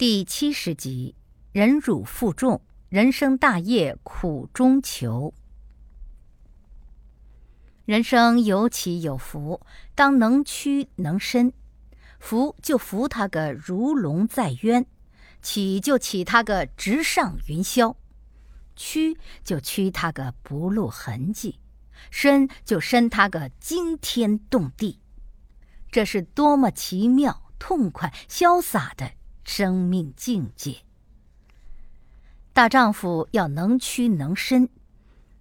第七十集，忍辱负重，人生大业苦中求。人生有起有伏，当能屈能伸。伏就伏他个如龙在渊，起就起他个直上云霄，屈就屈他个不露痕迹，伸就伸他个惊天动地。这是多么奇妙、痛快、潇洒的！生命境界，大丈夫要能屈能伸，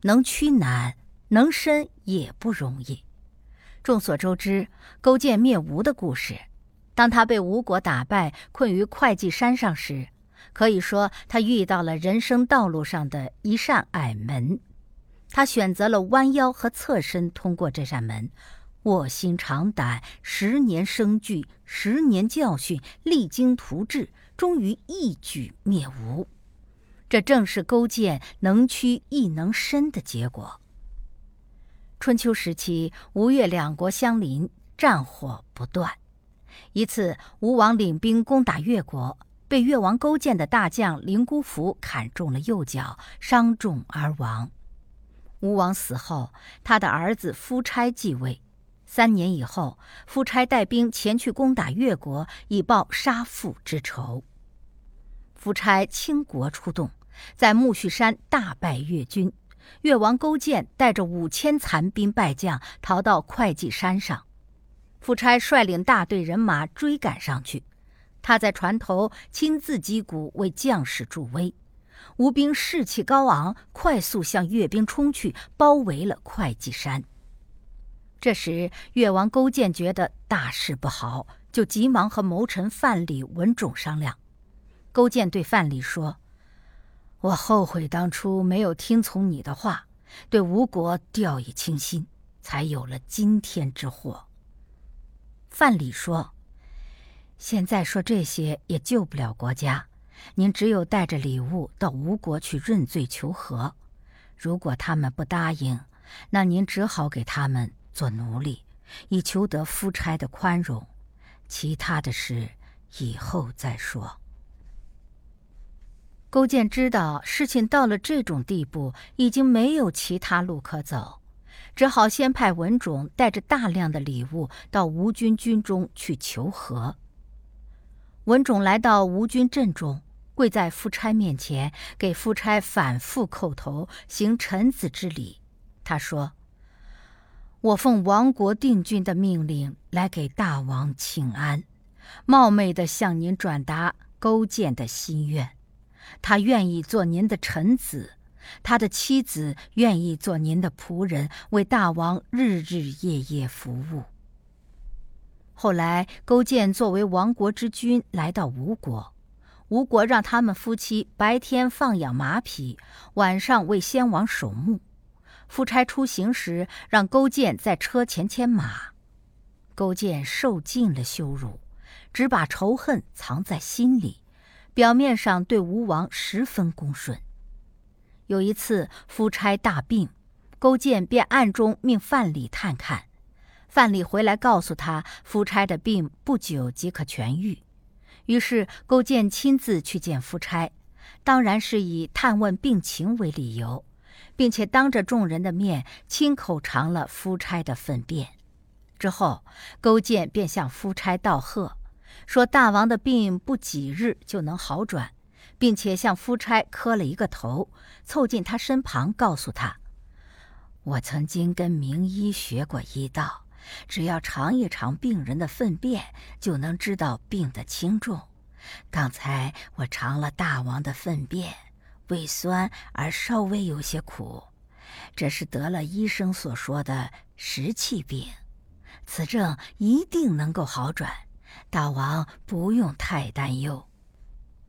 能屈难，能伸也不容易。众所周知，勾践灭吴的故事，当他被吴国打败，困于会稽山上时，可以说他遇到了人生道路上的一扇矮门，他选择了弯腰和侧身通过这扇门。卧薪尝胆，十年生惧，十年教训，励精图治，终于一举灭吴。这正是勾践能屈亦能伸的结果。春秋时期，吴越两国相邻，战火不断。一次，吴王领兵攻打越国，被越王勾践的大将凌孤服砍中了右脚，伤重而亡。吴王死后，他的儿子夫差继位。三年以后，夫差带兵前去攻打越国，以报杀父之仇。夫差倾国出动，在木须山大败越军。越王勾践带着五千残兵败将逃到会稽山上，夫差率领大队人马追赶上去。他在船头亲自击鼓为将士助威。吴兵士气高昂，快速向越兵冲去，包围了会稽山。这时，越王勾践觉得大事不好，就急忙和谋臣范蠡、文种商量。勾践对范蠡说：“我后悔当初没有听从你的话，对吴国掉以轻心，才有了今天之祸。”范蠡说：“现在说这些也救不了国家，您只有带着礼物到吴国去认罪求和。如果他们不答应，那您只好给他们。”做奴隶，以求得夫差的宽容，其他的事以后再说。勾践知道事情到了这种地步，已经没有其他路可走，只好先派文种带着大量的礼物到吴军军中去求和。文种来到吴军阵中，跪在夫差面前，给夫差反复叩头，行臣子之礼。他说。我奉亡国定军的命令来给大王请安，冒昧的向您转达勾践的心愿。他愿意做您的臣子，他的妻子愿意做您的仆人，为大王日日夜夜服务。后来，勾践作为亡国之君来到吴国，吴国让他们夫妻白天放养马匹，晚上为先王守墓。夫差出行时，让勾践在车前牵马。勾践受尽了羞辱，只把仇恨藏在心里，表面上对吴王十分恭顺。有一次，夫差大病，勾践便暗中命范蠡探看。范蠡回来告诉他，夫差的病不久即可痊愈。于是，勾践亲自去见夫差，当然是以探问病情为理由。并且当着众人的面亲口尝了夫差的粪便，之后勾践便向夫差道贺，说大王的病不几日就能好转，并且向夫差磕了一个头，凑近他身旁，告诉他：“我曾经跟名医学过医道，只要尝一尝病人的粪便，就能知道病的轻重。刚才我尝了大王的粪便。”胃酸而稍微有些苦，这是得了医生所说的食气病，此症一定能够好转，大王不用太担忧。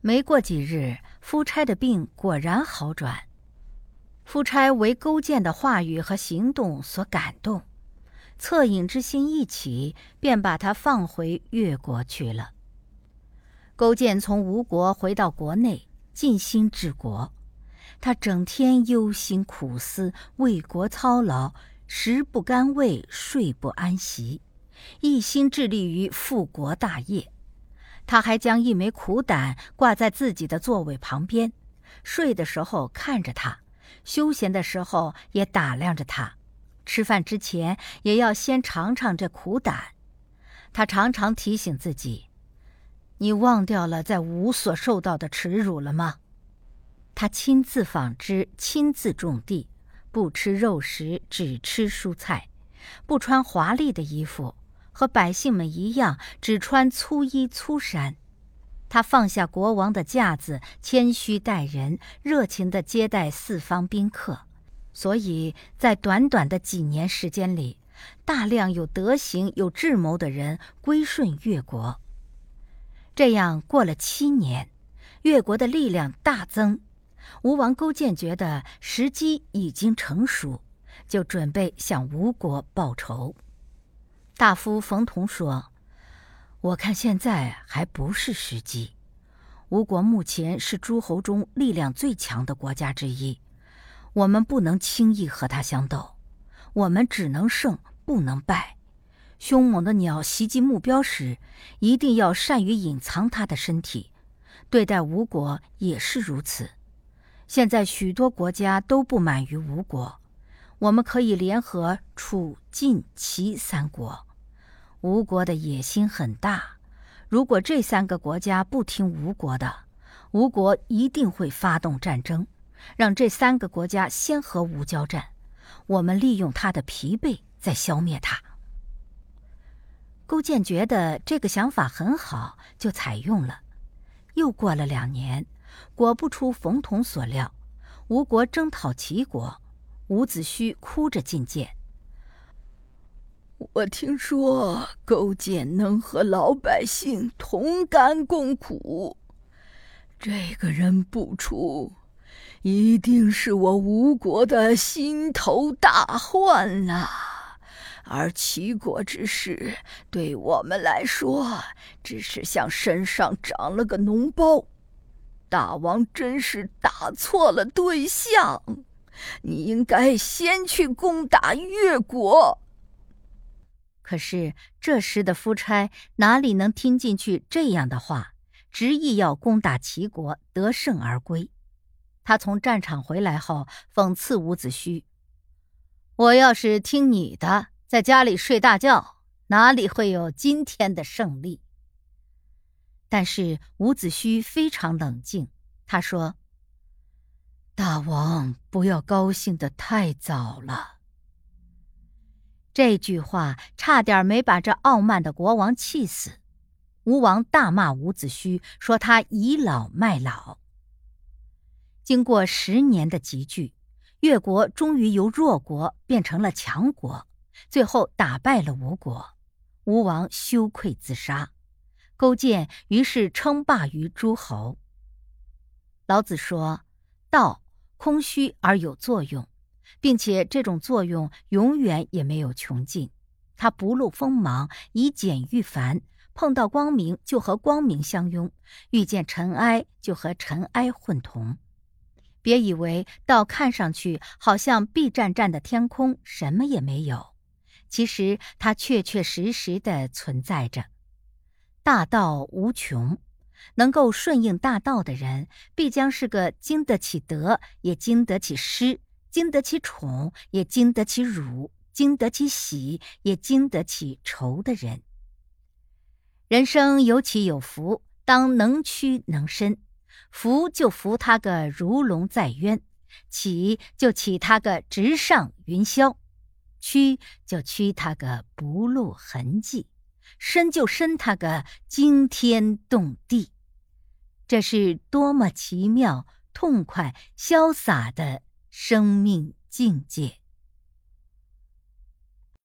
没过几日，夫差的病果然好转。夫差为勾践的话语和行动所感动，恻隐之心一起，便把他放回越国去了。勾践从吴国回到国内。尽心治国，他整天忧心苦思，为国操劳，食不甘味，睡不安席，一心致力于复国大业。他还将一枚苦胆挂在自己的座位旁边，睡的时候看着他，休闲的时候也打量着他，吃饭之前也要先尝尝这苦胆。他常常提醒自己：“你忘掉了在吴所受到的耻辱了吗？”他亲自纺织，亲自种地，不吃肉食，只吃蔬菜，不穿华丽的衣服。和百姓们一样，只穿粗衣粗衫。他放下国王的架子，谦虚待人，热情地接待四方宾客。所以在短短的几年时间里，大量有德行、有智谋的人归顺越国。这样过了七年，越国的力量大增。吴王勾践觉得时机已经成熟，就准备向吴国报仇。大夫冯同说：“我看现在还不是时机。吴国目前是诸侯中力量最强的国家之一，我们不能轻易和他相斗。我们只能胜，不能败。凶猛的鸟袭击目标时，一定要善于隐藏它的身体。对待吴国也是如此。现在许多国家都不满于吴国，我们可以联合楚、晋、齐三国。”吴国的野心很大，如果这三个国家不听吴国的，吴国一定会发动战争，让这三个国家先和吴交战。我们利用他的疲惫，再消灭他。勾践觉得这个想法很好，就采用了。又过了两年，果不出冯统所料，吴国征讨齐国，伍子胥哭着进谏。我听说勾践能和老百姓同甘共苦，这个人不出，一定是我吴国的心头大患啊！而齐国之事，对我们来说，只是像身上长了个脓包。大王真是打错了对象，你应该先去攻打越国。可是这时的夫差哪里能听进去这样的话？执意要攻打齐国，得胜而归。他从战场回来后，讽刺伍子胥：“我要是听你的，在家里睡大觉，哪里会有今天的胜利？”但是伍子胥非常冷静，他说：“大王不要高兴得太早了。”这句话差点没把这傲慢的国王气死。吴王大骂伍子胥，说他倚老卖老。经过十年的集聚，越国终于由弱国变成了强国，最后打败了吴国。吴王羞愧自杀，勾践于是称霸于诸侯。老子说：“道空虚而有作用。”并且这种作用永远也没有穷尽，它不露锋芒，以简御繁，碰到光明就和光明相拥，遇见尘埃就和尘埃混同。别以为道看上去好像碧湛湛的天空，什么也没有，其实它确确实实的存在着。大道无穷，能够顺应大道的人，必将是个经得起得，也经得起失。经得起宠，也经得起辱；经得起喜，也经得起愁的人。人生有起有伏，当能屈能伸。伏就伏他个如龙在渊，起就起他个直上云霄，屈就屈他个不露痕迹，伸就伸他个惊天动地。这是多么奇妙、痛快、潇洒的！生命境界。